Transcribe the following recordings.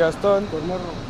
Gastón, por morro.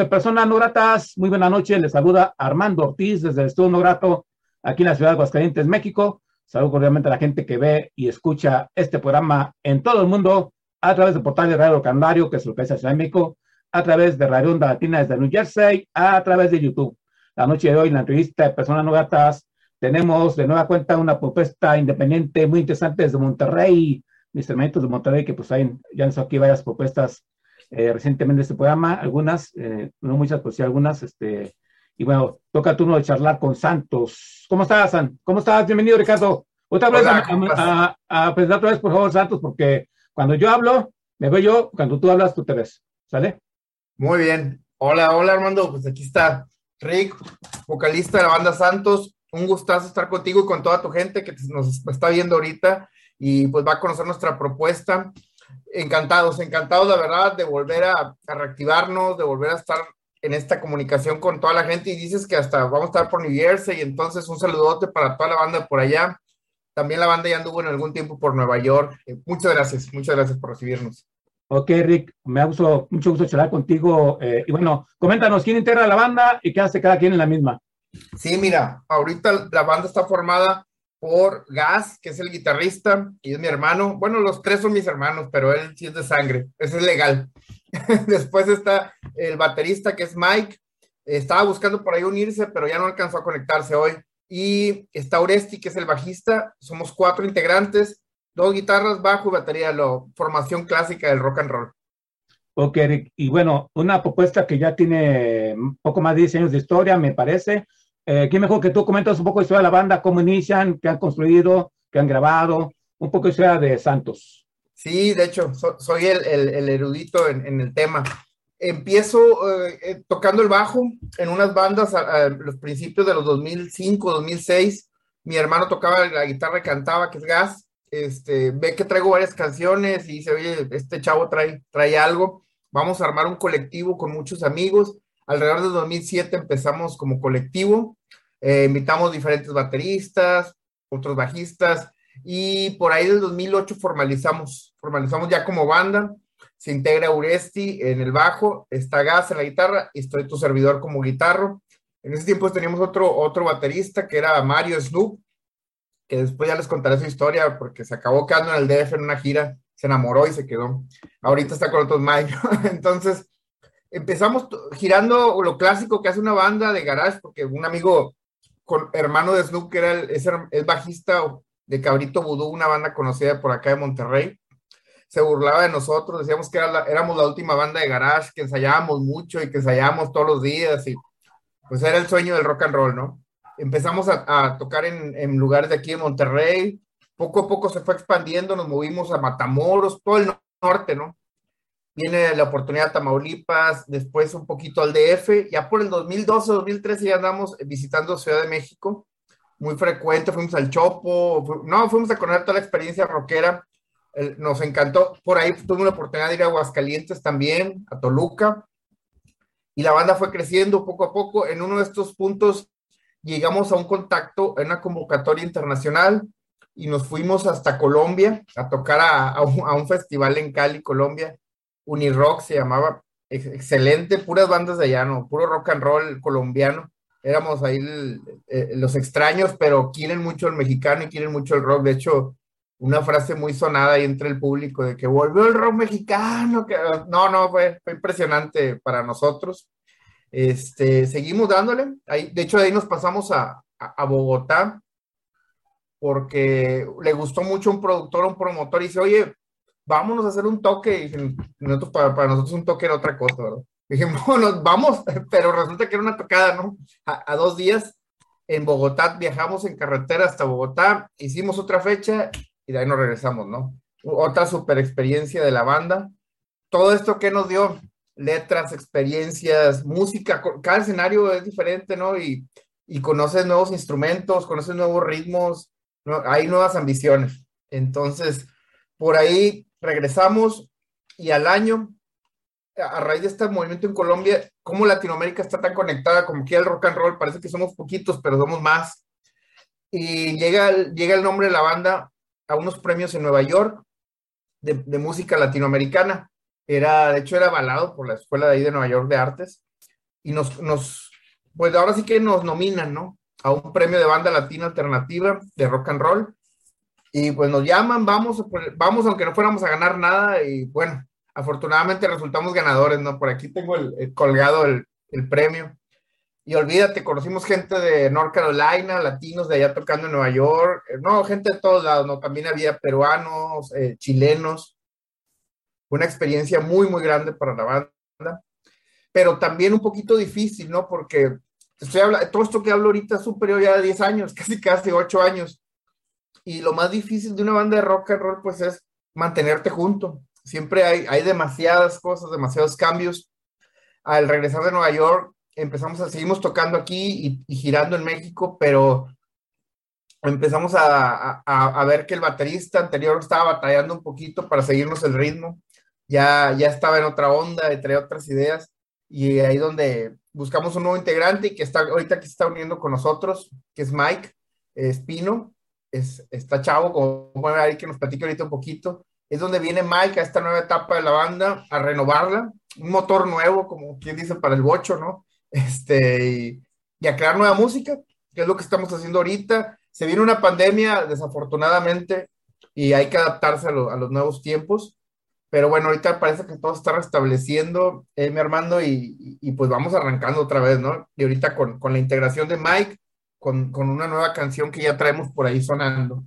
De Personas No Gratas? Muy buena noche, les saluda Armando Ortiz desde el Estudio No Grato, aquí en la ciudad de Aguascalientes, México. Saludo cordialmente a la gente que ve y escucha este programa en todo el mundo a través del portal de Radio Canario, que es lo que es Ciudad de México, a través de Radio Onda Latina desde New Jersey, a través de YouTube. La noche de hoy, en la entrevista de Personas No Gratas, tenemos de nueva cuenta una propuesta independiente muy interesante desde Monterrey, mis hermanitos de Monterrey, que pues hay, ya han aquí varias propuestas eh, recientemente este programa, algunas, eh, no muchas, pues sí algunas, este, y bueno, toca turno de charlar con Santos. ¿Cómo estás, San? ¿Cómo estás? Bienvenido, Ricardo. Otra vez a, a, a, presentar otra vez, por favor, Santos, porque cuando yo hablo, me veo yo, cuando tú hablas, tú te ves. ¿Sale? Muy bien. Hola, hola, Armando. Pues aquí está Rick, vocalista de la banda Santos. Un gustazo estar contigo y con toda tu gente que nos está viendo ahorita y pues va a conocer nuestra propuesta encantados, encantados, la verdad, de volver a, reactivarnos, de volver a estar en esta comunicación con toda la gente y dices que hasta vamos a estar por New Jersey y entonces un saludote para toda la banda por allá. También la banda ya anduvo en algún tiempo por Nueva York. Eh, muchas gracias, muchas gracias por recibirnos. Ok, Rick, me ha gustado, mucho gusto charlar contigo. Eh, y bueno, coméntanos quién integra la banda y qué hace cada quien en la misma. Sí, mira, ahorita la banda está formada por Gas, que es el guitarrista, y es mi hermano. Bueno, los tres son mis hermanos, pero él sí es de sangre, eso es legal. Después está el baterista, que es Mike. Estaba buscando por ahí unirse, pero ya no alcanzó a conectarse hoy. Y está Oresti, que es el bajista. Somos cuatro integrantes, dos guitarras, bajo y batería, la formación clásica del rock and roll. Ok, y bueno, una propuesta que ya tiene poco más de 10 años de historia, me parece. Eh, ¿Quién mejor que tú comentas un poco de historia de la banda, cómo inician, qué han construido, qué han grabado, un poco de historia de Santos? Sí, de hecho, soy el, erudito en, el tema. Empiezo eh, eh, tocando el bajo en unas bandas a, los principios de los 2005, 2006. Mi hermano tocaba la guitarra y cantaba, que es Gas. Este, ve que traigo varias canciones y dice, oye, este chavo trae, trae algo. Vamos a armar un colectivo con muchos amigos Alrededor de 2007 empezamos como colectivo, eh, invitamos diferentes bateristas, otros bajistas, y por ahí del 2008 formalizamos, formalizamos ya como banda, se integra Uresti en el bajo, está Gas en la guitarra y estoy tu servidor como guitarro. En ese tiempo teníamos otro, otro baterista que era Mario Snoop, que después ya les contaré su historia porque se acabó quedando en el DF en una gira, se enamoró y se quedó. Ahorita está con otros Mike. Entonces, empezamos girando lo clásico que hace una banda de garage, porque un amigo con, hermano de Snoop, que era el, es, bajista de Cabrito Vudú, una banda conocida por acá de Monterrey, se burlaba de nosotros, decíamos que éramos la última banda de garage, que ensayábamos mucho y que ensayábamos todos los días, y pues era el sueño del rock and roll, ¿no? Empezamos a, tocar en, en, lugares de aquí de Monterrey, poco a poco se fue expandiendo, nos movimos a Matamoros, todo el norte, ¿no? Viene la oportunidad de Tamaulipas, después un poquito al DF, ya por el 2012, 2013 ya andamos visitando Ciudad de México, muy frecuente, fuimos al Chopo, no, fuimos a conocer toda la experiencia rockera, nos encantó, por ahí tuve la oportunidad de ir a Aguascalientes también, a Toluca, y la banda fue creciendo poco a poco, en uno de estos puntos llegamos a un contacto en una convocatoria internacional, y nos fuimos hasta Colombia a tocar a un festival en Cali, Colombia, Unirock se llamaba, excelente, puras bandas de allá, ¿no? Puro rock and roll colombiano. Éramos ahí eh, los extraños, pero quieren mucho el mexicano y quieren mucho el rock. De hecho, una frase muy sonada ahí entre el público de que volvió el rock mexicano. Que... No, no, fue, impresionante para nosotros. Este, seguimos dándole. Ahí, de hecho, ahí nos pasamos a, a, Bogotá porque le gustó mucho un productor, un promotor, y dice, oye, vámonos a hacer un toque. Y nosotros, para, nosotros un toque era otra cosa, ¿verdad? Dijimos, bueno, vamos, pero resulta que era una tocada, ¿no? A, dos días en Bogotá, viajamos en carretera hasta Bogotá, hicimos otra fecha y de ahí nos regresamos, ¿no? Otra super experiencia de la banda. Todo esto que nos dio, letras, experiencias, música, cada escenario es diferente, ¿no? Y, y conoces nuevos instrumentos, conoces nuevos ritmos, ¿no? hay nuevas ambiciones. Entonces, por ahí regresamos y al año, a raíz de este movimiento en Colombia, cómo Latinoamérica está tan conectada, como que el rock and roll, parece que somos poquitos, pero somos más. Y llega, llega el nombre de la banda a unos premios en Nueva York de, música latinoamericana. Era, de hecho, era avalado por la Escuela de ahí de Nueva York de Artes. Y nos, nos, pues ahora sí que nos nominan, ¿no? A un premio de banda latina alternativa de rock and roll. Y pues nos llaman, vamos, vamos, aunque no fuéramos a ganar nada. Y bueno, afortunadamente resultamos ganadores, ¿no? Por aquí tengo el, colgado el, premio. Y olvídate, conocimos gente de North Carolina, latinos de allá tocando en Nueva York, eh, no, gente de todos lados, ¿no? También había peruanos, eh, chilenos. Una experiencia muy, muy grande para la banda, pero también un poquito difícil, ¿no? Porque estoy hablando, todo esto que hablo ahorita es superior ya de 10 años, casi casi 8 años. Y lo más difícil de una banda de rock and roll, pues es mantenerte junto. Siempre hay, hay demasiadas cosas, demasiados cambios. Al regresar de Nueva York, empezamos a, seguimos tocando aquí y, girando en México, pero empezamos a, a, ver que el baterista anterior estaba batallando un poquito para seguirnos el ritmo, ya, ya estaba en otra onda, traía otras ideas, y ahí donde buscamos un nuevo integrante y que está ahorita que se está uniendo con nosotros, que es Mike Espino, es, está chavo, como pueden ver ahí que nos platique ahorita un poquito, es donde viene Mike a esta nueva etapa de la banda, a renovarla, un motor nuevo, como quien dice, para el bocho, ¿no? este, y, y, a crear nueva música, que es lo que estamos haciendo ahorita. Se viene una pandemia, desafortunadamente, y hay que adaptarse a, lo, a los nuevos tiempos. Pero bueno, ahorita parece que todo está restableciendo, eh, mi Armando, y, y, y, pues vamos arrancando otra vez, ¿no? Y ahorita con, con la integración de Mike, con, con, una nueva canción que ya traemos por ahí sonando.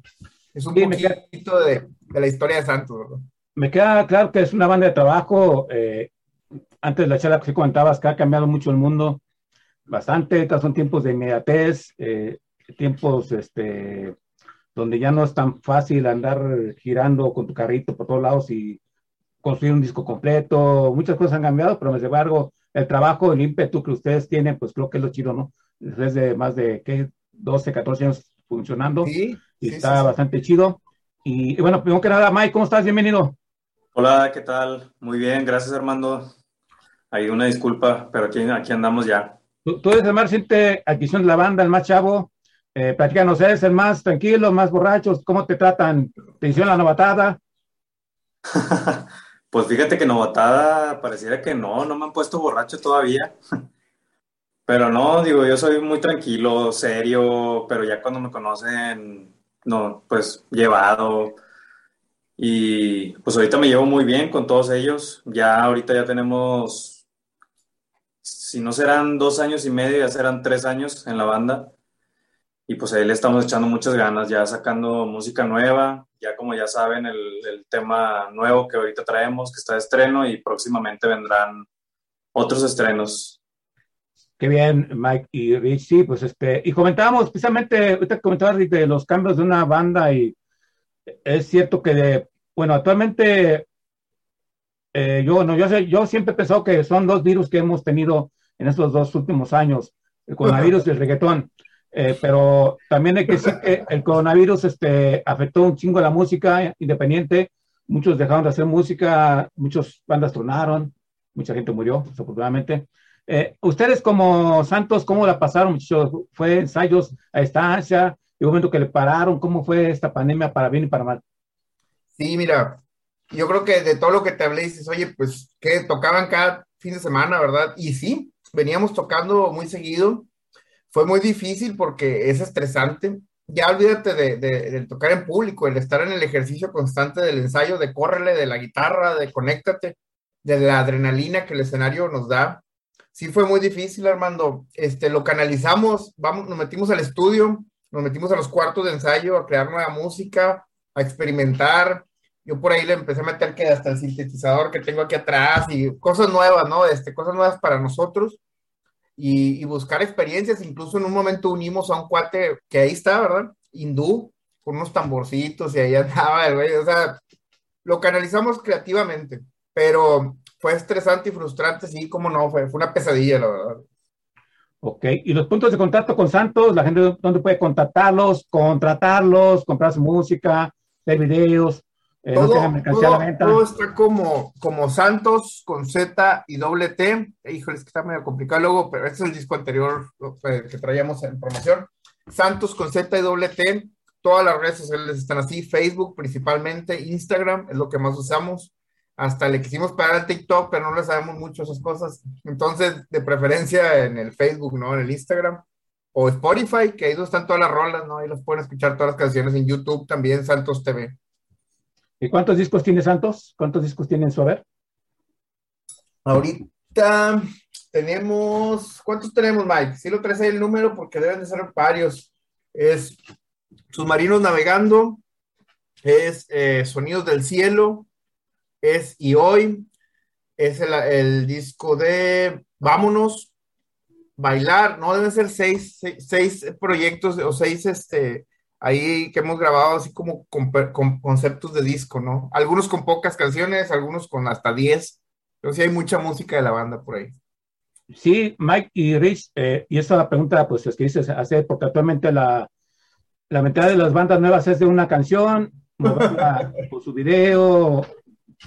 Es un sí, poquito de, de, la historia de Santos, ¿verdad? Me queda claro que es una banda de trabajo eh, antes de la charla que comentabas que ha cambiado mucho el mundo, bastante, estos son tiempos de inmediatez, eh, tiempos este, donde ya no es tan fácil andar girando con tu carrito por todos lados y construir un disco completo, muchas cosas han cambiado, pero sin embargo, el trabajo, el ímpetu que ustedes tienen, pues creo que es lo chido, ¿no? Desde más de, ¿qué? 12, 14 años funcionando, sí, y sí, está sí, bastante chido. Y, y bueno, primero que nada, Mike, ¿cómo estás? Bienvenido. Hola, ¿qué tal? Muy bien, gracias Armando. Ahí una disculpa, pero aquí, aquí andamos ya. Tú, tú eres el más reciente adquisición de la banda, el más chavo. Eh, platícanos, ¿eres el más tranquilo, más borracho? ¿Cómo te tratan? ¿Te hicieron la novatada? pues fíjate que novatada pareciera que no, no me han puesto borracho todavía. Pero no, digo, yo soy muy tranquilo, serio, pero ya cuando me conocen, no, pues llevado. Y pues ahorita me llevo muy bien con todos ellos. Ya ahorita ya tenemos si no serán dos años y medio, ya serán tres años en la banda. Y pues ahí le estamos echando muchas ganas, ya sacando música nueva, ya como ya saben, el, tema nuevo que ahorita traemos, que está de estreno y próximamente vendrán otros estrenos. Qué bien, Mike y Rich, sí, pues este, y comentábamos precisamente, ahorita comentabas de los cambios de una banda y es cierto que, de, bueno, actualmente eh, yo, no, yo, yo siempre he pensado que son dos virus que hemos tenido en estos dos últimos años, el coronavirus y el reggaetón. Eh, pero también hay que decir que el coronavirus este, afectó un chingo a la música independiente. Muchos dejaron de hacer música, muchas bandas tronaron, mucha gente murió, desafortunadamente. Eh, ustedes como Santos, ¿cómo la pasaron, muchachos? ¿Fue ensayos a distancia? ¿Y momento que le pararon? ¿Cómo fue esta pandemia para bien y para mal? Sí, mira, yo creo que de todo lo que te hablé, dices, oye, pues que tocaban cada fin de semana, ¿verdad? Y sí, veníamos tocando muy seguido. Fue muy difícil porque es estresante. Ya olvídate de, de, de, tocar en público, el estar en el ejercicio constante del ensayo, de córrele, de la guitarra, de conéctate, de la adrenalina que el escenario nos da. Sí fue muy difícil, Armando. Este, lo canalizamos, vamos, nos metimos al estudio, nos metimos a los cuartos de ensayo a crear nueva música, a experimentar, yo por ahí le empecé a meter que hasta el sintetizador que tengo aquí atrás y cosas nuevas, ¿no? Este, cosas nuevas para nosotros y, y, buscar experiencias. Incluso en un momento unimos a un cuate que ahí está, ¿verdad? Hindú, con unos tamborcitos y ahí andaba el güey. O sea, lo canalizamos creativamente, pero fue estresante y frustrante, sí, como no, fue, fue una pesadilla, la verdad. Ok, y los puntos de contacto con Santos, la gente dónde puede contactarlos, contratarlos, comprar su música, ver videos. Eh, todo, no todo, todo, está como, como Santos con Z y doble T. Híjole, es que está medio complicado luego, pero este es el disco anterior que traíamos en promoción. Santos con Z y doble T. Todas las redes sociales están así, Facebook principalmente, Instagram es lo que más usamos. Hasta le quisimos pagar al TikTok, pero no le sabemos mucho esas cosas. Entonces, de preferencia en el Facebook, ¿no? En el Instagram o Spotify, que ahí están todas las rolas, ¿no? Ahí los pueden escuchar todas las canciones en YouTube también, Santos TV. ¿Y cuántos discos tiene Santos? ¿Cuántos discos tiene en su haber? Ahorita tenemos, ¿cuántos tenemos, Mike? Si lo traes ahí el número porque deben de ser varios. Es Submarinos Navegando, es eh, Sonidos del Cielo, es Y Hoy, es el, el disco de Vámonos, Bailar, no deben ser seis, seis, seis proyectos o seis, este, ahí que hemos grabado así como con, con conceptos de disco, ¿no? Algunos con pocas canciones, algunos con hasta diez, pero sí hay mucha música de la banda por ahí. Sí, Mike y Rich, eh, y esta pregunta, pues es que dices hacer, porque actualmente la, la mitad de las bandas nuevas es de una canción, por su video,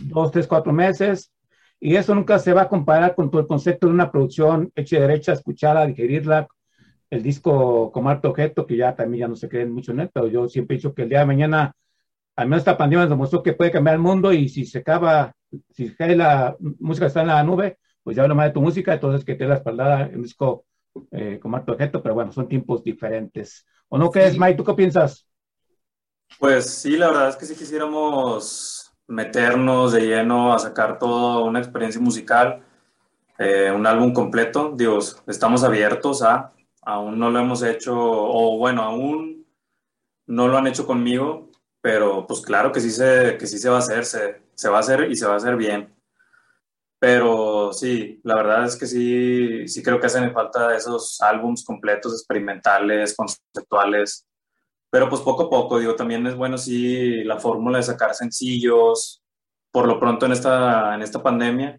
dos, tres, cuatro meses, y eso nunca se va a comparar con todo el concepto de una producción hecha y derecha, escucharla, digerirla, el disco como arte objeto, que ya también ya no se creen mucho en él, pero yo siempre he dicho que el día de mañana, al menos esta pandemia nos demostró que puede cambiar el mundo y si se acaba, si cae la música está en la nube, pues ya hablo más de tu música, entonces que te la espaldada en un disco eh, como arte objeto, pero bueno, son tiempos diferentes. ¿O no crees, Sí. Mike? ¿Tú qué piensas? Pues sí, la verdad es que sí quisiéramos meternos de lleno a sacar toda una experiencia musical, eh, un álbum completo. Digo, estamos abiertos a, aún no lo hemos hecho, o bueno, aún no lo han hecho conmigo, pero pues claro que sí se, que sí se va a hacer, se, se va a hacer y se va a hacer bien. Pero sí, la verdad es que sí, sí creo que hacen falta esos álbums completos, experimentales, conceptuales. Pero pues poco a poco, digo, también es bueno sí la fórmula de sacar sencillos, por lo pronto en esta, en esta pandemia,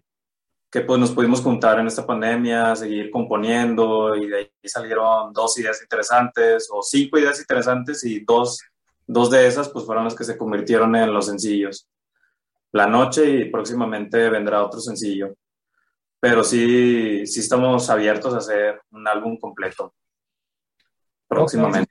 que pues nos pudimos juntar en esta pandemia, seguir componiendo y de ahí salieron dos ideas interesantes o cinco ideas interesantes y dos, dos de esas pues fueron las que se convirtieron en los sencillos. La noche y próximamente vendrá otro sencillo. Pero sí, sí estamos abiertos a hacer un álbum completo próximamente.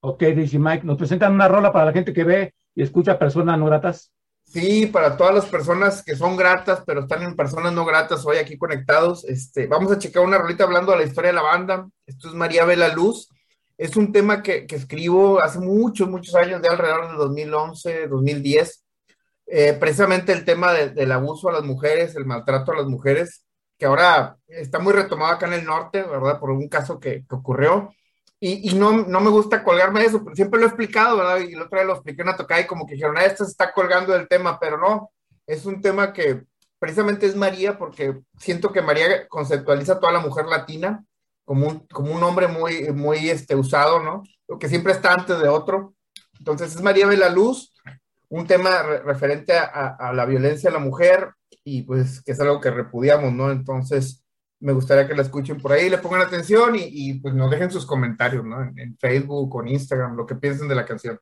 Ok, dice Mike, nos presentan una rola para la gente que ve y escucha personas no gratas. Sí, para todas las personas que son gratas, pero están en personas no gratas hoy aquí conectados, este, vamos a checar una rolita hablando de la historia de la banda. Esto es María Vela Luz. Es un tema que, que escribo hace muchos, muchos años, de alrededor de 2011, 2010. Eh, precisamente el tema de- del abuso a las mujeres, el maltrato a las mujeres, que ahora está muy retomado acá en el norte, ¿verdad? Por un caso que, que ocurrió. Y, y no, no me gusta colgarme de eso, pero siempre lo he explicado, ¿verdad? Y el otro día lo expliqué en una tocada y como que dijeron, ah, esto se está colgando del tema, pero no, es un tema que precisamente es María, porque siento que María conceptualiza a toda la mujer latina como un, como un hombre muy, muy este, usado, ¿no? Lo que siempre está antes de otro. Entonces es María Vela Luz, un tema re- referente a, a- a la violencia a la mujer y pues que es algo que repudiamos, ¿no? Entonces me gustaría que la escuchen por ahí, le pongan atención y, y, pues nos dejen sus comentarios, ¿no? En, Facebook o en Instagram, lo que piensen de la canción.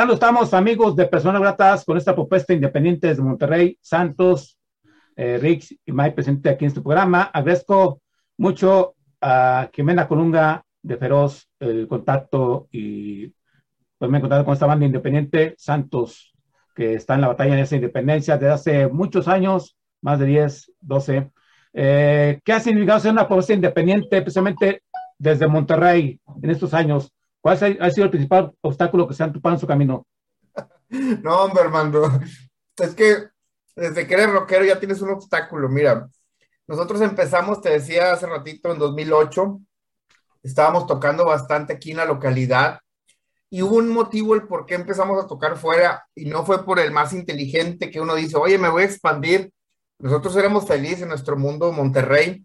Estamos, amigos de Personas Gratas, con esta propuesta independiente de Monterrey, Santos, eh, Rix y Mike presente aquí en este programa. Agradezco mucho a Jimena Colunga de Feroz el contacto y pues me he encontrado con esta banda independiente, Santos, que está en la batalla en esa independencia desde hace muchos años, más de 10, 12. Eh, ¿Qué ha significado ser una propuesta independiente, precisamente desde Monterrey en estos años? ¿Cuál ha sido el principal obstáculo que se han topado en su camino? No, hombre, Armando. Es que desde que eres rockero ya tienes un obstáculo. Mira, nosotros empezamos, te decía hace ratito, en 2008. Estábamos tocando bastante aquí en la localidad. Y hubo un motivo el por qué empezamos a tocar fuera y no fue por el más inteligente que uno dice, oye, me voy a expandir. Nosotros éramos felices en nuestro mundo Monterrey,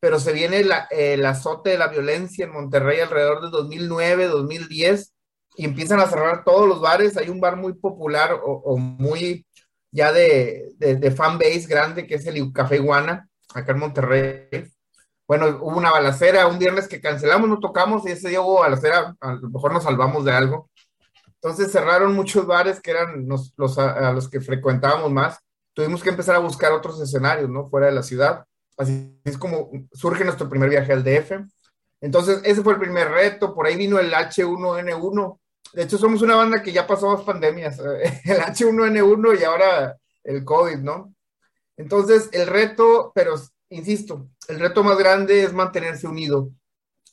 pero se viene el azote de la violencia en Monterrey alrededor de 2009, 2010 y empiezan a cerrar todos los bares. Hay un bar muy popular o, muy ya de, de, fan base grande que es el Café Iguana, acá en Monterrey. Bueno, hubo una balacera un viernes que cancelamos, no tocamos y ese día hubo balacera, a lo mejor nos salvamos de algo. Entonces cerraron muchos bares que eran los, los a, los que frecuentábamos más. Tuvimos que empezar a buscar otros escenarios, ¿no? Fuera de la ciudad. Así es como surge nuestro primer viaje al DF. Entonces, ese fue el primer reto. Por ahí vino el H1N1. De hecho, somos una banda que ya pasó dos pandemias, el H1N1 y ahora el COVID, ¿no? Entonces, el reto, pero insisto, el reto más grande es mantenerse unido.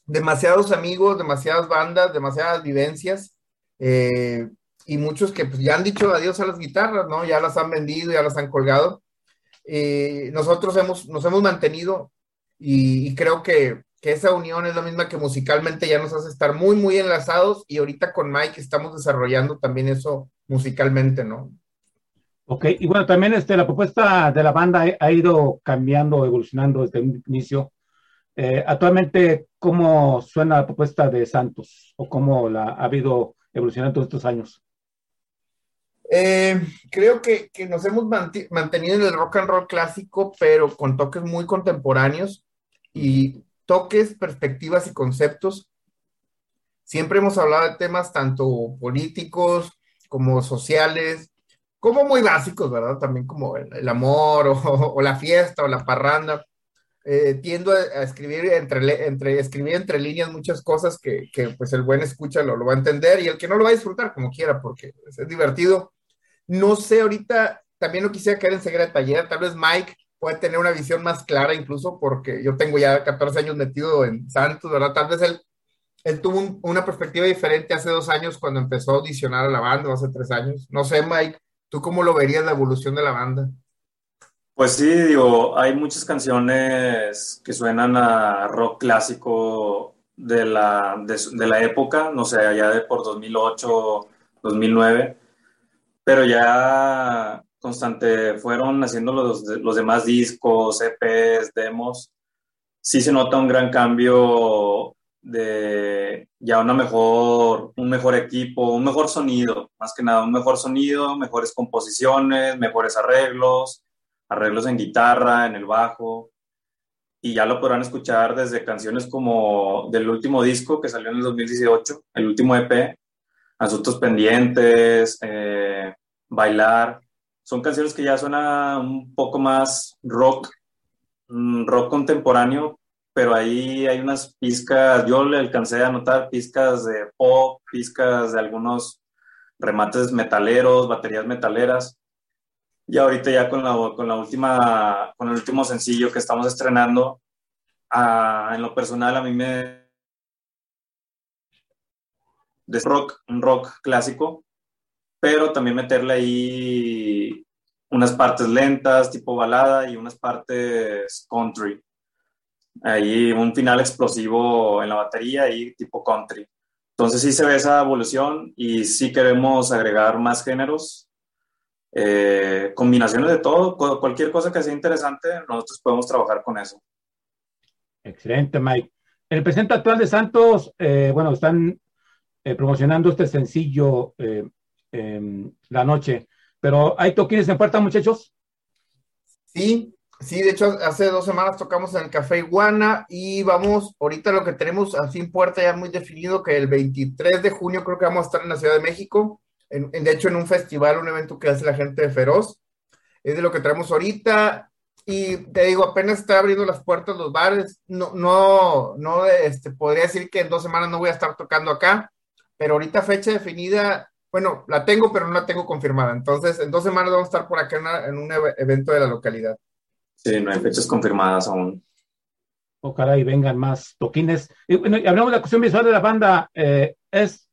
Demasiados amigos, demasiadas bandas, demasiadas vivencias eh, y muchos que pues, ya han dicho adiós a las guitarras, ¿no? Ya las han vendido, ya las han colgado. Eh, nosotros hemos, nos hemos mantenido y, creo que, que, esa unión es la misma que musicalmente ya nos hace estar muy, muy enlazados y ahorita con Mike estamos desarrollando también eso musicalmente, ¿no? Ok, y bueno, también este, la propuesta de la banda ha ido cambiando, evolucionando desde el inicio. Eh, actualmente, ¿cómo suena la propuesta de Santos o cómo la ha habido evolucionando estos años? Eh, creo que, que, nos hemos mantenido en el rock and roll clásico, pero con toques muy contemporáneos y toques, perspectivas y conceptos. Siempre hemos hablado de temas tanto políticos como sociales, como muy básicos, ¿verdad? También como el, amor o, la fiesta o la parranda. Eh, tiendo a, escribir entre, entre, escribir entre líneas muchas cosas que, que pues el buen escucha lo, lo, va a entender y el que no lo va a disfrutar como quiera porque es, divertido. No sé, ahorita también no quisiera caer en taller, tal vez Mike puede tener una visión más clara incluso porque yo tengo ya 14 años metido en Santos, ¿verdad? Tal vez él, él tuvo una perspectiva diferente hace dos años cuando empezó a audicionar a la banda, hace tres años. No sé, Mike, ¿Tú cómo lo verías la evolución de la banda? Pues sí, digo, hay muchas canciones que suenan a rock clásico de la, de, la época, no sé, allá de por 2008, 2009, pero ya constante fueron haciendo los, los demás discos, EPs, demos. Sí se nota un gran cambio de ya una mejor, un mejor equipo, un mejor sonido, más que nada, un mejor sonido, mejores composiciones, mejores arreglos, arreglos en guitarra, en el bajo, y ya lo podrán escuchar desde canciones como del último disco que salió en el 2018, el último EP, Asuntos Pendientes, eh, Bailar, son canciones que ya suenan un poco más rock, rock contemporáneo, pero ahí hay unas pizcas, yo le alcancé a notar pizcas de pop, pizcas de algunos remates metaleros, baterías metaleras. Y ahorita ya con la, con la última, con el último sencillo que estamos estrenando, ah, en lo personal a mí me... de rock, un rock clásico, pero también meterle ahí unas partes lentas, tipo balada, y unas partes country ahí un final explosivo en la batería y tipo country. Entonces sí se ve esa evolución y sí queremos agregar más géneros, eh, combinaciones de todo, cualquier cosa que sea interesante, nosotros podemos trabajar con eso. Excelente, Mike. El presidente actual de Santos, eh, bueno, están eh, promocionando este sencillo La Noche, pero ¿hay toquines en puerta, muchachos? Sí, Sí, de hecho, hace dos semanas tocamos en el Café Iguana y vamos, ahorita lo que tenemos así en puerta ya muy definido, que el 23 de junio creo que vamos a estar en la Ciudad de México, en- de hecho, en un festival, un evento que hace la gente de Feroz. Es de lo que traemos ahorita. Y te digo, apenas está abriendo las puertas los bares. No, no, no, este, podría decir que en dos semanas no voy a estar tocando acá, pero ahorita fecha definida, bueno, la tengo, pero no la tengo confirmada. Entonces, en dos semanas vamos a estar por acá en, una- en un eve- evento de la localidad. Sí, no hay fechas confirmadas aún. Ojalá y vengan más toquines. Y, bueno, y hablamos de la cuestión visual de la banda. eh, ¿Es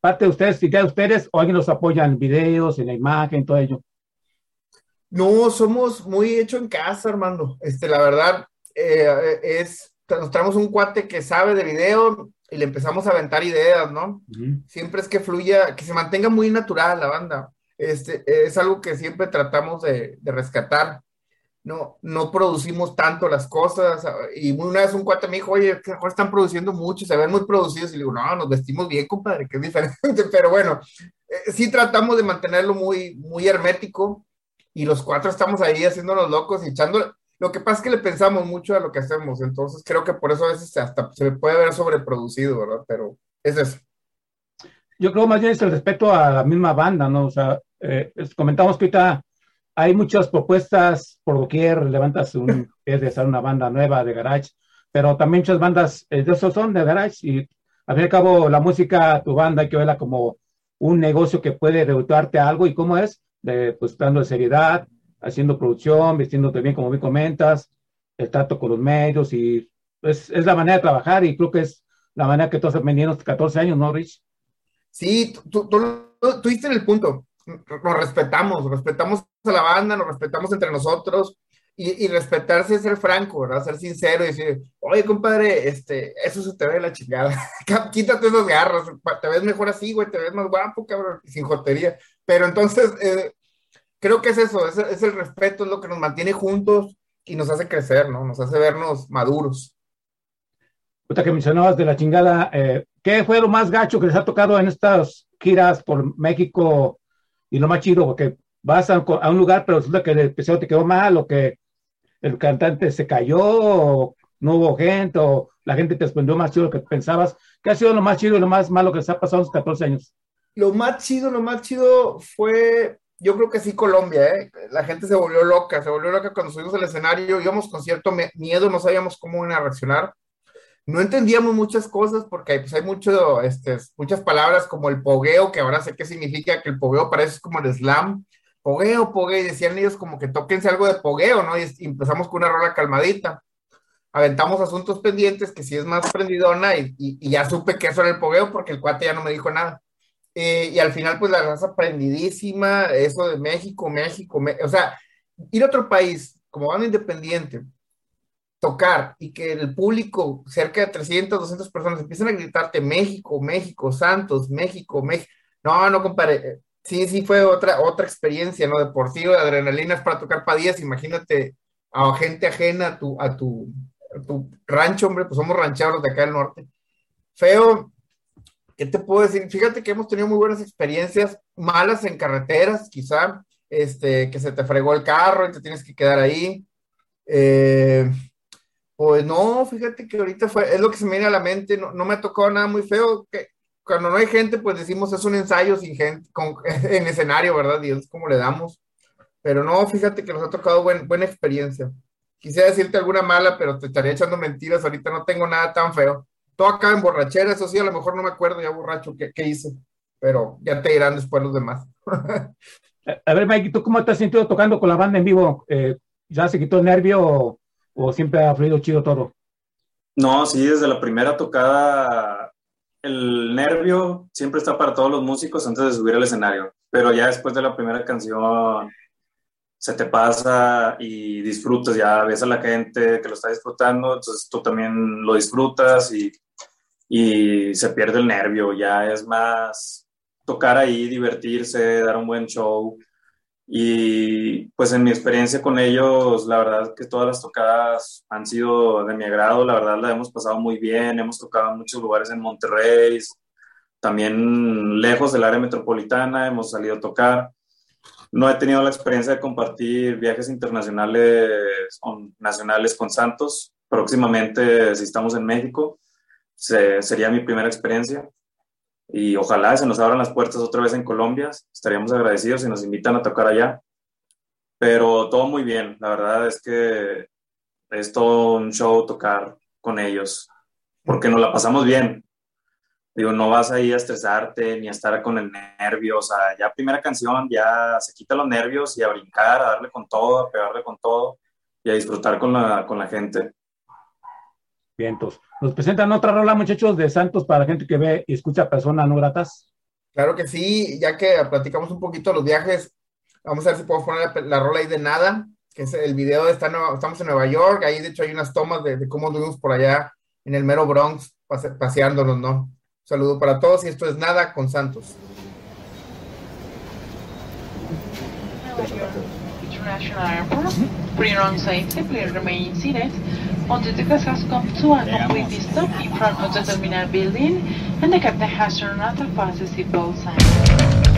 parte de ustedes, idea de ustedes, o alguien los apoya en videos, en la imagen, todo ello? No, somos muy hecho en casa, Armando. Este, la verdad, eh, es, nos traemos un cuate que sabe de video y le empezamos a aventar ideas, ¿no? Siempre es que fluya, que se mantenga muy natural la banda. Este, es algo que siempre tratamos de, de rescatar. No, no producimos tanto las cosas. Y una vez un cuate me dijo, oye, que están produciendo mucho, se ven muy producidos. Y le digo, no, nos vestimos bien, compadre, que es diferente. Pero bueno, eh, sí tratamos de mantenerlo muy, muy hermético y los cuatro estamos ahí haciéndonos locos y echando. Lo que pasa es que le pensamos mucho a lo que hacemos, entonces creo que por eso a veces hasta se puede ver sobreproducido, ¿verdad? Pero es eso. Yo creo más bien es el respeto a la misma banda, ¿no? O sea, eh, comentamos que ahorita hay muchas propuestas por doquier, levantas un, es de hacer una banda nueva de garage, pero también muchas bandas eh, de esos son de garage y al fin y al cabo la música, tu banda hay que verla como un negocio que puede redituarte a algo y cómo es, de, pues dando seriedad, haciendo producción, vistiéndote bien como bien comentas, el trato con los medios y es, es la manera de trabajar y creo que es la manera que tú has aprendido en los 14 años, ¿no, Rich? Sí, tú, tú, tú, tú en el punto. Nos respetamos, respetamos a la banda, nos respetamos entre nosotros y, y respetarse es ser franco, ¿verdad? Ser sincero y decir, oye, compadre, este, eso se te ve de la chingada. Quítate esas garras, te ves mejor así, güey, te ves más guapo, cabrón, sin jotería. Pero entonces, eh, creo que es eso, es, es el respeto, es lo que nos mantiene juntos y nos hace crecer, ¿no? Nos hace vernos maduros. Ahorita que mencionabas de la chingada, eh, ¿qué fue lo más gacho que les ha tocado en estas giras por México y lo más chido? Porque vas a, a un lugar, pero resulta que el episodio te quedó mal, o que el cantante se cayó, o no hubo gente, o la gente te respondió más chido de lo que pensabas. ¿Qué ha sido lo más chido y lo más malo que les ha pasado en los 14 años? Lo más chido, lo más chido fue, yo creo que sí, Colombia, ¿eh? La gente se volvió loca, se volvió loca cuando subimos al escenario, íbamos con cierto miedo, no sabíamos cómo iban a reaccionar. No entendíamos muchas cosas porque pues, hay mucho, este, muchas palabras como el pogueo, que ahora sé qué significa, que el pogueo parece como el slam. Pogueo, pogueo, y decían ellos como que tóquense algo de pogueo, ¿no? Y, y empezamos con una rola calmadita. Aventamos asuntos pendientes, que sí es más prendidona, y, y, y ya supe que eso era el pogueo porque el cuate ya no me dijo nada. Eh, y al final, pues la raza prendidísima, eso de México, México, Me- o sea, ir a otro país como banda independiente, tocar y que el público, cerca de 300, 200 personas, empiezan a gritarte México, México, Santos, México, México. No, no, compadre. eh, Sí, sí, fue otra, otra experiencia, ¿no? De por sí, de adrenalinas para tocar para 10, imagínate a gente ajena a tu, a tu, a tu rancho, hombre, pues somos rancheros de acá del norte. Feo, ¿qué te puedo decir? Fíjate que hemos tenido muy buenas experiencias, malas en carreteras, quizá, este, que se te fregó el carro y te tienes que quedar ahí. Eh, pues no, fíjate que ahorita fue, es lo que se me viene a la mente, no, no me ha tocado nada muy feo, que cuando no hay gente, pues decimos es un ensayo sin gente, con, en escenario, ¿verdad? Y es como le damos. Pero no, fíjate que nos ha tocado buen, buena experiencia. Quisiera decirte alguna mala, pero te estaría echando mentiras, ahorita no tengo nada tan feo. Todo acá en borrachera, eso sí, a lo mejor no me acuerdo ya borracho qué, qué hice, pero ya te dirán después los demás. A a ver, Mike, ¿tú cómo te has sentido tocando con la banda en vivo? Eh, ¿Ya se quitó el nervio o, o siempre ha fluido chido todo? No, sí, desde la primera tocada, el nervio siempre está para todos los músicos antes de subir al escenario, pero ya después de la primera canción se te pasa y disfrutas, ya ves a la gente que lo está disfrutando, entonces tú también lo disfrutas y, y se pierde el nervio, ya es más tocar ahí, divertirse, dar un buen show. Y pues en mi experiencia con ellos, la verdad que todas las tocadas han sido de mi agrado, la verdad la hemos pasado muy bien, hemos tocado en muchos lugares en Monterrey, también lejos del área metropolitana, hemos salido a tocar. No he tenido la experiencia de compartir viajes internacionales o nacionales con Santos. Próximamente, si estamos en México, se- sería mi primera experiencia. y ojalá se nos abran las puertas otra vez en Colombia. Estaríamos agradecidos si nos invitan a tocar allá. Pero todo muy bien, la verdad es que es todo un show tocar con ellos, porque nos la pasamos bien. Digo, no vas ahí a estresarte ni a estar con el nervio, o sea, ya primera canción, ya se quita los nervios y a brincar, a darle con todo, a pegarle con todo y a disfrutar con la, con la gente. Bien, entonces, ¿nos presentan otra rola, muchachos, de Santos para la gente que ve y escucha personas no gratas? Claro que sí, ya que platicamos un poquito de los viajes, vamos a ver si podemos poner la, la rola ahí de nada, que es el video, en Nueva- estamos en Nueva York, ahí de hecho hay unas tomas de, de cómo anduvimos por allá en el mero Bronx, pase- paseándonos, ¿no? Un saludo para todos y esto es Nada con Santos. International Airport. Bring on safety, please remain seated until the class has come to a complete stop in front of the terminal building and the captain has turned out the fast seatbelt sign.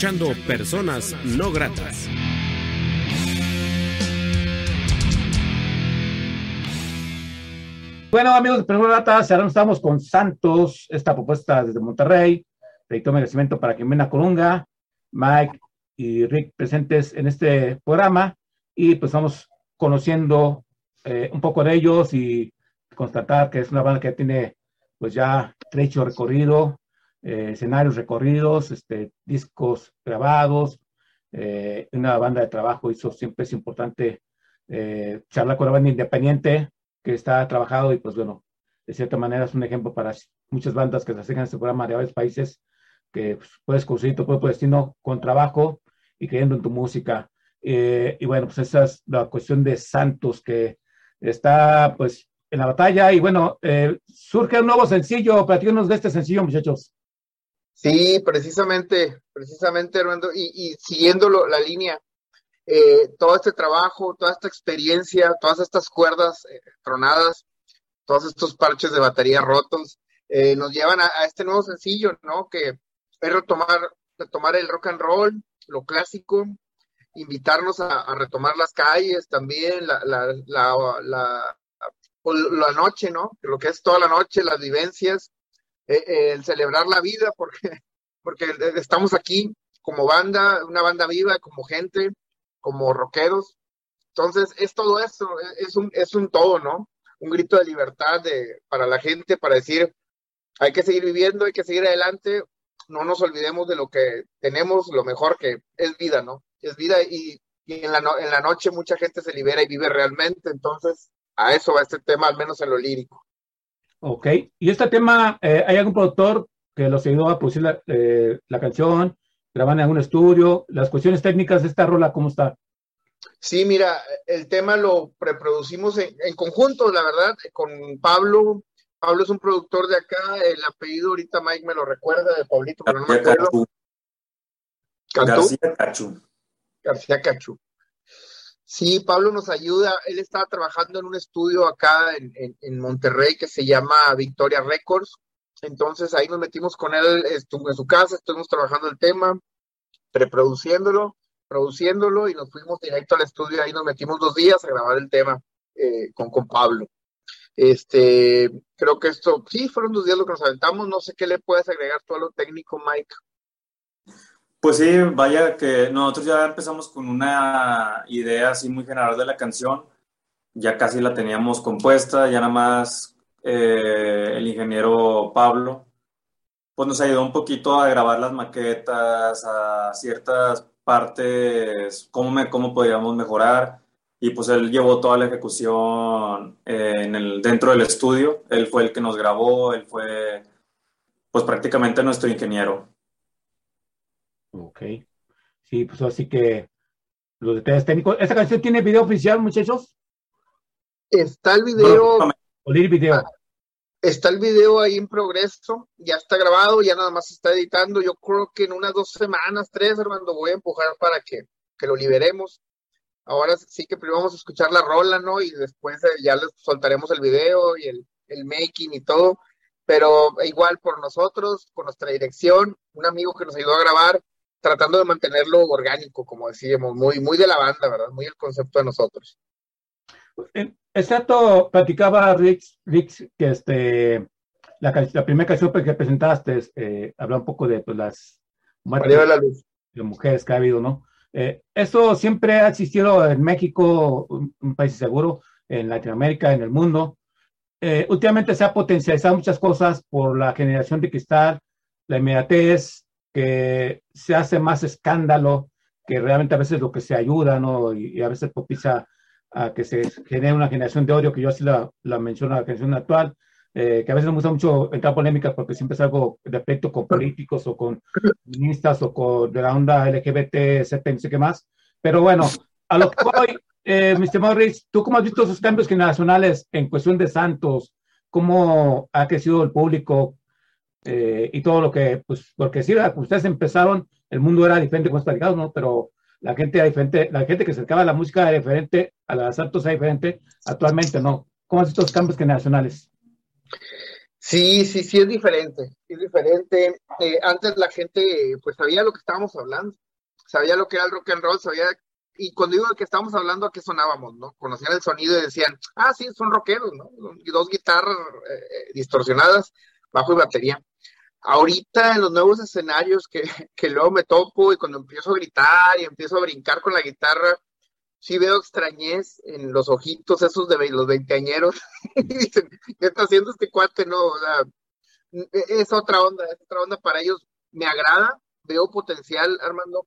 Escuchando Personas No Gratas. Bueno, amigos de Personas gratas, ahora estamos con Santos, esta propuesta desde Monterrey, de merecimiento para quien viene a Colunga, Mike y Rick presentes en este programa y pues vamos conociendo eh, un poco de ellos y constatar que es una banda que tiene pues ya trecho recorrido, eh, escenarios recorridos, este, discos grabados, eh, una banda de trabajo, eso siempre es importante eh, charlar con la banda independiente que está trabajado y pues bueno, de cierta manera es un ejemplo para muchas bandas que se acercan a este programa de varios países que pues, puedes conseguir tu propio destino con trabajo y creyendo en tu música. Eh, y bueno, pues esa es la cuestión de Santos que está pues en la batalla y bueno, surge un nuevo sencillo, platícanos de este sencillo muchachos. Sí, precisamente, precisamente, Armando, y, siguiendo lo- la línea, eh, todo este trabajo, toda esta experiencia, todas estas cuerdas eh, tronadas, todos estos parches de batería rotos, eh, nos llevan a, este nuevo sencillo, ¿no? Que es retomar, retomar el rock and roll, lo clásico, invitarnos a, retomar las calles también, la, la, la, la, pues, la noche, ¿no? Lo que es toda la noche, las vivencias, eh, eh, el celebrar la vida, porque, porque estamos aquí como banda, una banda viva, como gente, como rockeros. Entonces, es todo eso, es un, es un todo, ¿no? Un grito de libertad de, para la gente, para decir, hay que seguir viviendo, hay que seguir adelante, no nos olvidemos de lo que tenemos, lo mejor que es vida, ¿no? Es vida y, y en, la no, en la noche mucha gente se libera y vive realmente, entonces a eso va este tema, al menos en lo lírico. Ok, y este tema, eh, ¿hay algún productor que los ayudó a producir la, eh, la canción, graban en algún estudio? Las cuestiones técnicas de esta rola, ¿cómo está? Sí, mira, el tema lo preproducimos en, en conjunto, la verdad, con Pablo. Pablo es un productor de acá, el apellido ahorita Mike me lo recuerda de Pablito, pero no me acuerdo. García Cachu. García Cachú. Sí, Pablo nos ayuda. Él estaba trabajando en un estudio acá en, en, en Monterrey que se llama Victoria Records. Entonces ahí nos metimos con él en su casa, estuvimos trabajando el tema, preproduciéndolo, produciéndolo y nos fuimos directo al estudio. Ahí nos metimos dos días a grabar el tema eh, con, con Pablo. Este, creo que esto, sí, fueron dos días lo que nos aventamos. No sé qué le puedes agregar tú a lo técnico, Mike. Pues sí, vaya que nosotros ya empezamos con una idea así muy general de la canción, ya casi la teníamos compuesta, ya nada más eh, el ingeniero Pablo, pues nos ayudó un poquito a grabar las maquetas, a ciertas partes, cómo, me, cómo podríamos mejorar, y pues él llevó toda la ejecución eh, en el, dentro del estudio, él fue el que nos grabó, él fue pues prácticamente nuestro ingeniero. Ok. Sí, pues así que los detalles técnicos. ¿Esta canción tiene video oficial, muchachos? Está el video. O video. Está el video ahí en progreso, ya está grabado, ya nada más se está editando. Yo creo que en unas dos semanas, tres, Armando, voy a empujar para que, que lo liberemos. Ahora sí que primero vamos a escuchar la rola, ¿no? Y después ya les soltaremos el video y el, el making y todo. Pero igual por nosotros, con nuestra dirección, un amigo que nos ayudó a grabar, tratando de mantenerlo orgánico, como decíamos, muy, muy de la banda, ¿verdad? Muy el concepto de nosotros. Exacto, platicaba Rick, Rick que este, la, la, primera canción que presentaste eh, habla un poco de pues, las muertes de, la luz. de mujeres que ha habido, ¿no? Eh, eso siempre ha existido en México, un, un, país seguro, en Latinoamérica, en el mundo. Eh, últimamente se ha potencializado muchas cosas por la generación de cristal, la inmediatez, que se hace más escándalo que realmente a veces lo que se ayuda, ¿no? Y, y a veces propicia a que se genere una generación de odio, que yo así la, la menciono la generación actual, eh, que a veces me gusta mucho entrar polémicas porque siempre es algo de aspecto con políticos o con feministas o con de la onda LGBT, Z, no sé qué más. Pero bueno, a lo que voy, eh, Mr. Morris, ¿tú cómo has visto esos cambios generacionales en cuestión de Santos? ¿Cómo ha crecido el público? Eh, y todo lo que, pues, porque si ustedes empezaron, el mundo era diferente con platicado, ¿no? Pero la gente era diferente, la gente que se a la música era diferente, a las Santos era diferente, actualmente no. ¿Cómo visto los cambios generacionales? Sí, sí, sí, es diferente, es diferente. Eh, antes la gente, pues, sabía lo que estábamos hablando, sabía lo que era el rock and roll, sabía, y cuando digo que estábamos hablando, ¿a qué sonábamos, no? Conocían el sonido y decían, ah, sí, son rockeros, ¿no? Dos guitarras eh, distorsionadas, bajo y batería. Ahorita en los nuevos escenarios que, que luego me topo y cuando empiezo a gritar y empiezo a brincar con la guitarra, sí veo extrañez en los ojitos esos de los veinteañeros. Dicen, ¿qué está haciendo este cuate? No, o sea, es otra onda, es otra onda para ellos. Me agrada, veo potencial, Armando,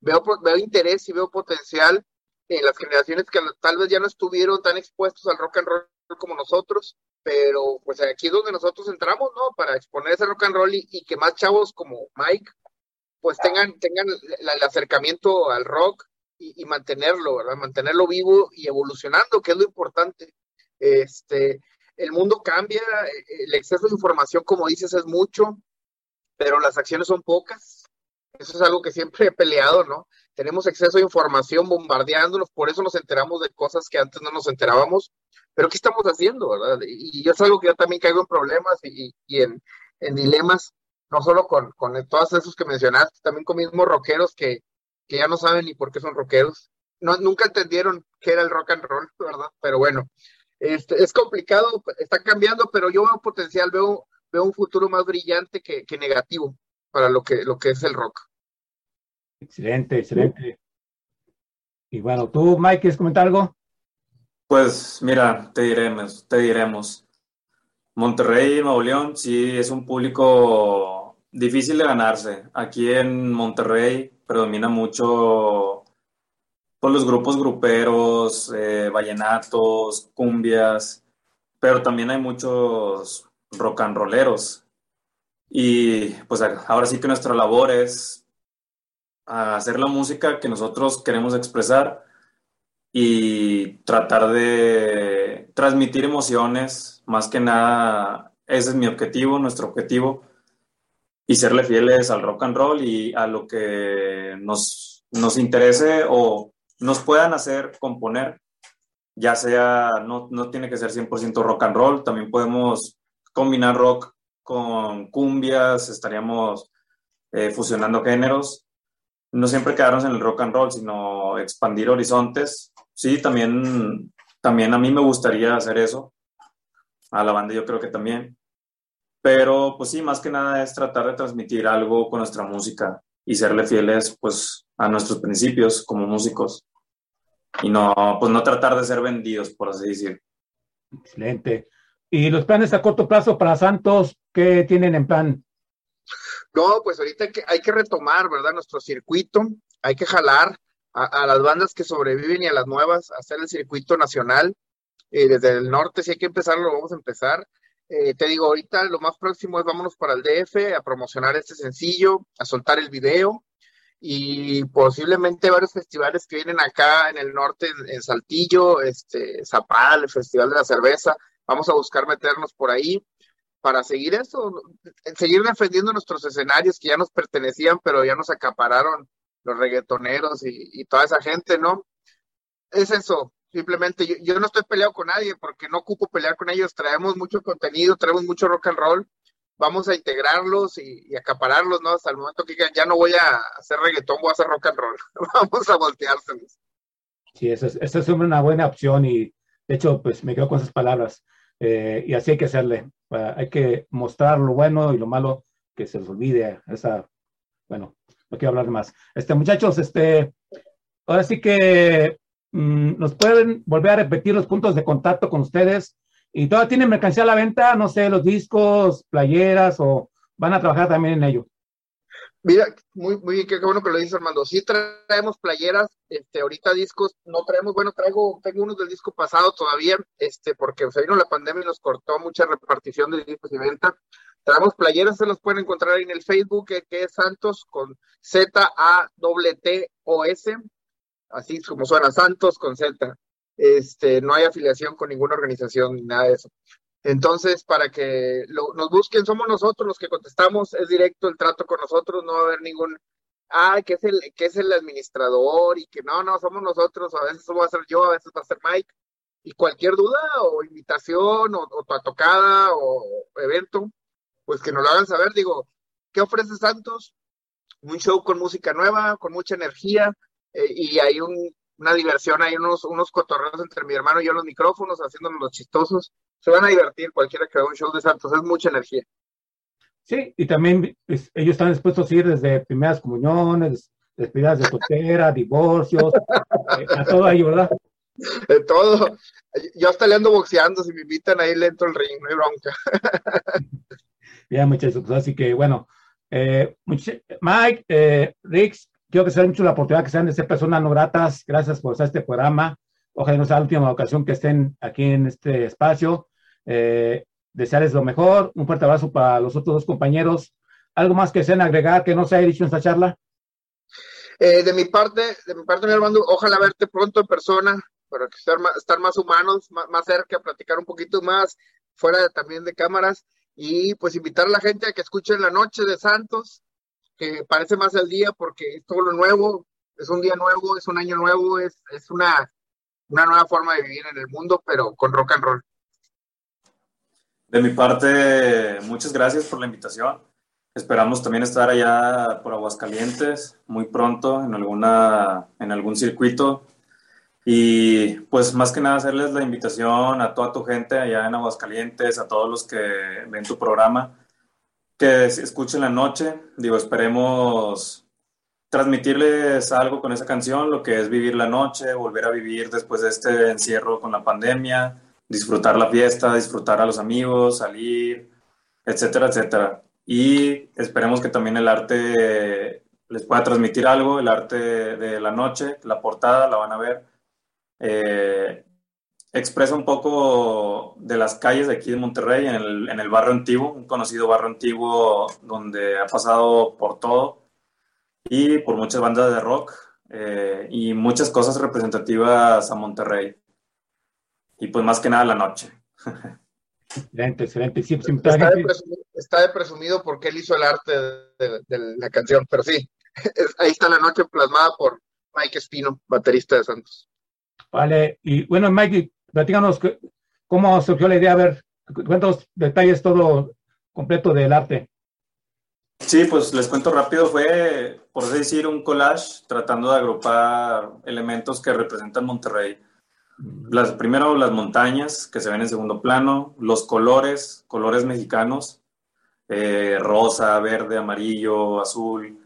veo, veo interés y veo potencial en las generaciones que tal vez ya no estuvieron tan expuestos al rock and roll como nosotros, pero pues aquí es donde nosotros entramos, ¿no? Para exponer ese rock and roll y, y que más chavos como Mike pues tengan, tengan el, el acercamiento al rock y, y, mantenerlo, ¿verdad? Mantenerlo vivo y evolucionando, que es lo importante. Este, el mundo cambia, el exceso de información, como dices, es mucho, pero las acciones son pocas. Eso es algo que siempre he peleado, ¿no? Tenemos exceso de información bombardeándonos, por eso nos enteramos de cosas que antes no nos enterábamos, pero ¿qué estamos haciendo, verdad? Y, y es algo que yo también caigo en problemas y, y en, en, dilemas, no solo con, con todos esos que mencionaste, también con mismos rockeros que, que ya no saben ni por qué son rockeros, no, nunca entendieron qué era el rock and roll, ¿verdad? Pero bueno, este, es complicado, está cambiando, pero yo veo potencial, veo, veo un futuro más brillante que, que negativo para lo que, lo que es el rock. Excelente, excelente. Y bueno, tú, Mike, ¿quieres comentar algo? Pues mira, te diremos, te diremos. Monterrey, Nuevo León, sí es un público difícil de ganarse. Aquí en Monterrey predomina mucho por los grupos gruperos, eh, vallenatos, cumbias, pero también hay muchos rock and rolleros. Y pues ahora sí que nuestra labor es hacer la música que nosotros queremos expresar y tratar de transmitir emociones, más que nada, ese es mi objetivo, nuestro objetivo, y serle fieles al rock and roll y a lo que nos, nos interese o nos puedan hacer componer, ya sea, no, no tiene que ser 100% rock and roll, también podemos combinar rock con cumbias, estaríamos eh, fusionando géneros, no siempre quedarnos en el rock and roll, sino expandir horizontes. Sí, también, también a mí me gustaría hacer eso, a la banda yo creo que también, pero pues sí, más que nada es tratar de transmitir algo con nuestra música y serle fieles pues a nuestros principios como músicos y no, pues no tratar de ser vendidos, por así decir. Excelente. ¿Y los planes a corto plazo para Santos, qué tienen en plan? No, pues ahorita hay que, hay que retomar, ¿verdad? Nuestro circuito, hay que jalar a, las bandas que sobreviven y a las nuevas, hacer el circuito nacional. Eh, desde el norte, si hay que empezar, lo vamos a empezar. Eh, te digo, ahorita lo más próximo es vámonos para el DF a promocionar este sencillo, a soltar el video y posiblemente varios festivales que vienen acá en el norte, en, en Saltillo, este, Zapal, el Festival de la Cerveza. Vamos a buscar meternos por ahí para seguir eso, seguir defendiendo nuestros escenarios que ya nos pertenecían, pero ya nos acapararon los reggaetoneros y, toda esa gente, ¿no? Es eso, simplemente yo, no estoy peleado con nadie porque no ocupo pelear con ellos, traemos mucho contenido, traemos mucho rock and roll, vamos a integrarlos y, y acapararlos, ¿no? Hasta el momento que ya no voy a hacer reggaetón, voy a hacer rock and roll, vamos a volteárselos. Sí, es, esa es una buena opción y de hecho, pues me quedo con esas palabras. Eh, y así hay que hacerle. Hay que mostrar lo bueno y lo malo que se les olvide. Esa, bueno, no quiero hablar más. Este, muchachos, este, ahora sí que mmm, nos pueden volver a repetir los puntos de contacto con ustedes. Y todavía tienen mercancía a la venta, no sé, los discos, playeras o van a trabajar también en ello. Mira, muy, muy bien, qué bueno que lo dices, Armando. Sí traemos playeras, este, ahorita discos, no traemos, bueno, traigo, tengo unos del disco pasado todavía, este, porque se vino la pandemia y nos cortó mucha repartición de discos y venta. Traemos playeras, se los pueden encontrar en el Facebook, que, que es Santos con Z-A-T-T-O-S, así como suena, Santos con Z. Este, no hay afiliación con ninguna organización ni nada de eso. Entonces, para que lo, nos busquen, somos nosotros los que contestamos, es directo el trato con nosotros, no va a haber ningún, ah, que es el, que es el administrador y que no, no, somos nosotros, a veces va a ser yo, a veces va a ser Mike, y cualquier duda o invitación o, o tocada o evento, pues que nos lo hagan saber, digo, ¿qué ofrece Santos? Un show con música nueva, con mucha energía, eh, y hay un, una diversión, hay unos, unos cotorreos entre mi hermano y yo los micrófonos, haciéndonos los chistosos, se van a divertir cualquiera que haga un show de Santos, es mucha energía. Sí, y también pues, ellos están dispuestos a ir desde primeras comuniones, despedidas de soltera, divorcios, eh, a todo ahí, ¿verdad? De todo. Yo hasta le ando boxeando, si me invitan ahí le entro el ring, no hay bronca. ya, muchachos, pues, así que bueno, eh, Mike, eh, Rix, quiero que se mucho la oportunidad que sean de ser personas no gratas, gracias por hacer este programa, ojalá no sea la última ocasión que estén aquí en este espacio. Eh, desearles lo mejor, un fuerte abrazo para los otros dos compañeros. ¿Algo más que sean agregar que no se haya dicho en esta charla? Eh, de mi parte, de mi parte, mi hermano, ojalá verte pronto en persona, para que estar más, estar más humanos, más, cerca, platicar un poquito más, fuera también de cámaras, y pues invitar a la gente a que escuchen la noche de Santos, que parece más el día porque es todo lo nuevo, es un día nuevo, es un año nuevo, es, es una, una nueva forma de vivir en el mundo, pero con rock and roll. De mi parte, muchas gracias por la invitación. Esperamos también estar allá por Aguascalientes muy pronto en, alguna, en algún circuito. Y pues más que nada hacerles la invitación a toda tu gente allá en Aguascalientes, a todos los que ven tu programa, que escuchen la noche. Digo, esperemos transmitirles algo con esa canción, lo que es vivir la noche, volver a vivir después de este encierro con la pandemia, disfrutar la fiesta, disfrutar a los amigos, salir, etcétera, etcétera. Y esperemos que también el arte les pueda transmitir algo, el arte de la noche, la portada, la van a ver. Eh, expresa un poco de las calles de aquí de Monterrey, en el, en el barrio antiguo, un conocido barrio antiguo donde ha pasado por todo y por muchas bandas de rock eh, y muchas cosas representativas a Monterrey. Y pues más que nada la noche. Excelente, excelente. Sí, pues, está, de presumido, está, de presumido, porque él hizo el arte de, de, la canción, pero sí, es, ahí está la noche plasmada por Mike Espino, baterista de Santos. Vale, y bueno, Mike, platícanos cómo surgió la idea, a ver, cuántos detalles todo completo del arte. Sí, pues les cuento rápido, fue, por así decir, un collage tratando de agrupar elementos que representan Monterrey las, primero las montañas que se ven en segundo plano, los colores, colores mexicanos, eh, rosa, verde, amarillo, azul,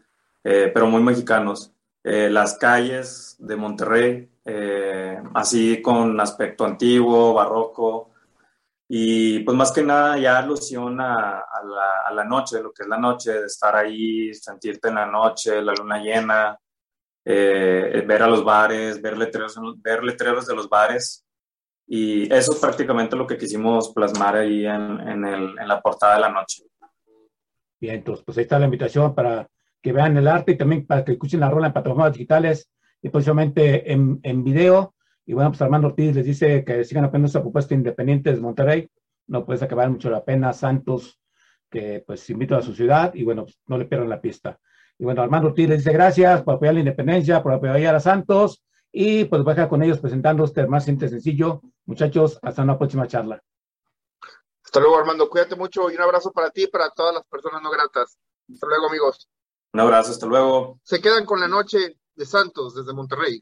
eh, pero muy mexicanos. Eh, las calles de Monterrey, así con aspecto antiguo, barroco, y pues más que nada ya alusión a, la, a, la, noche, lo que es la noche, de estar ahí, sentirte en la noche, la luna llena, eh, ver a los bares, ver letreros, ver letreros de los bares. Y eso es prácticamente lo que quisimos plasmar ahí en, en, el, en la portada de la noche. Bien, entonces, pues ahí está la invitación para que vean el arte y también para que escuchen la rola en plataformas digitales y posiblemente en, en video. Y bueno, pues Armando Ortiz les dice que sigan apoyando esta propuesta independiente de Monterrey. No puede acabar mucho la pena. Santos, que pues invita a su ciudad y bueno, pues, no le pierdan la pista. Y bueno, Armando Ortiz les dice gracias por apoyar la independencia, por apoyar a Santos. Y pues voy a dejar con ellos presentando este más simple sencillo. Muchachos, hasta una próxima charla. Hasta luego, Armando. Cuídate mucho y un abrazo para ti y para todas las personas no gratas. Hasta luego, amigos. Un abrazo, hasta luego. Se quedan con la noche de Santos desde Monterrey.